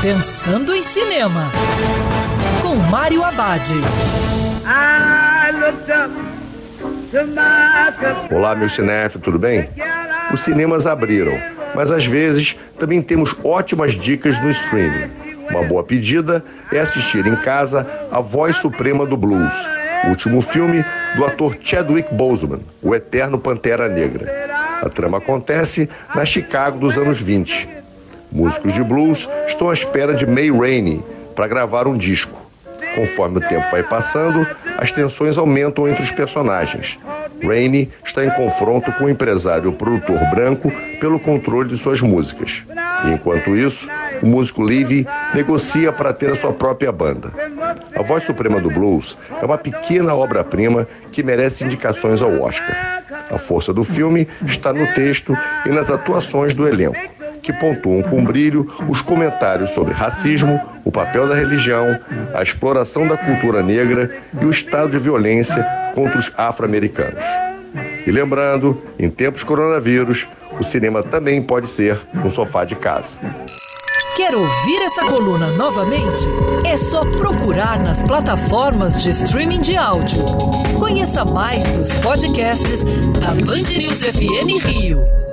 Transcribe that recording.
Pensando em Cinema, com Mário Abad. Olá, meu cinéfilo, tudo bem? Os cinemas abriram, mas às vezes também temos ótimas dicas no streaming. Uma boa pedida é assistir em casa A Voz Suprema do Blues, o último filme do ator Chadwick Boseman, o eterno Pantera Negra. A trama acontece na Chicago dos anos 20. Músicos de blues estão à espera de May Rainey para gravar um disco. Conforme o tempo vai passando, as tensões aumentam entre os personagens. Rainey está em confronto com o empresário produtor branco pelo controle de suas músicas. enquanto isso, o músico Levy negocia para ter a sua própria banda. A Voz Suprema do Blues é uma pequena obra-prima que merece indicações ao Oscar. A força do filme está no texto e nas atuações do elenco, que pontuam com brilho os comentários sobre racismo, o papel da religião, a exploração da cultura negra e o estado de violência contra os afro-americanos. E lembrando, em tempos coronavírus, o cinema também pode ser um sofá de casa. Quer ouvir essa coluna novamente? É só procurar nas plataformas de streaming de áudio. Conheça mais dos podcasts da Band News FM Rio.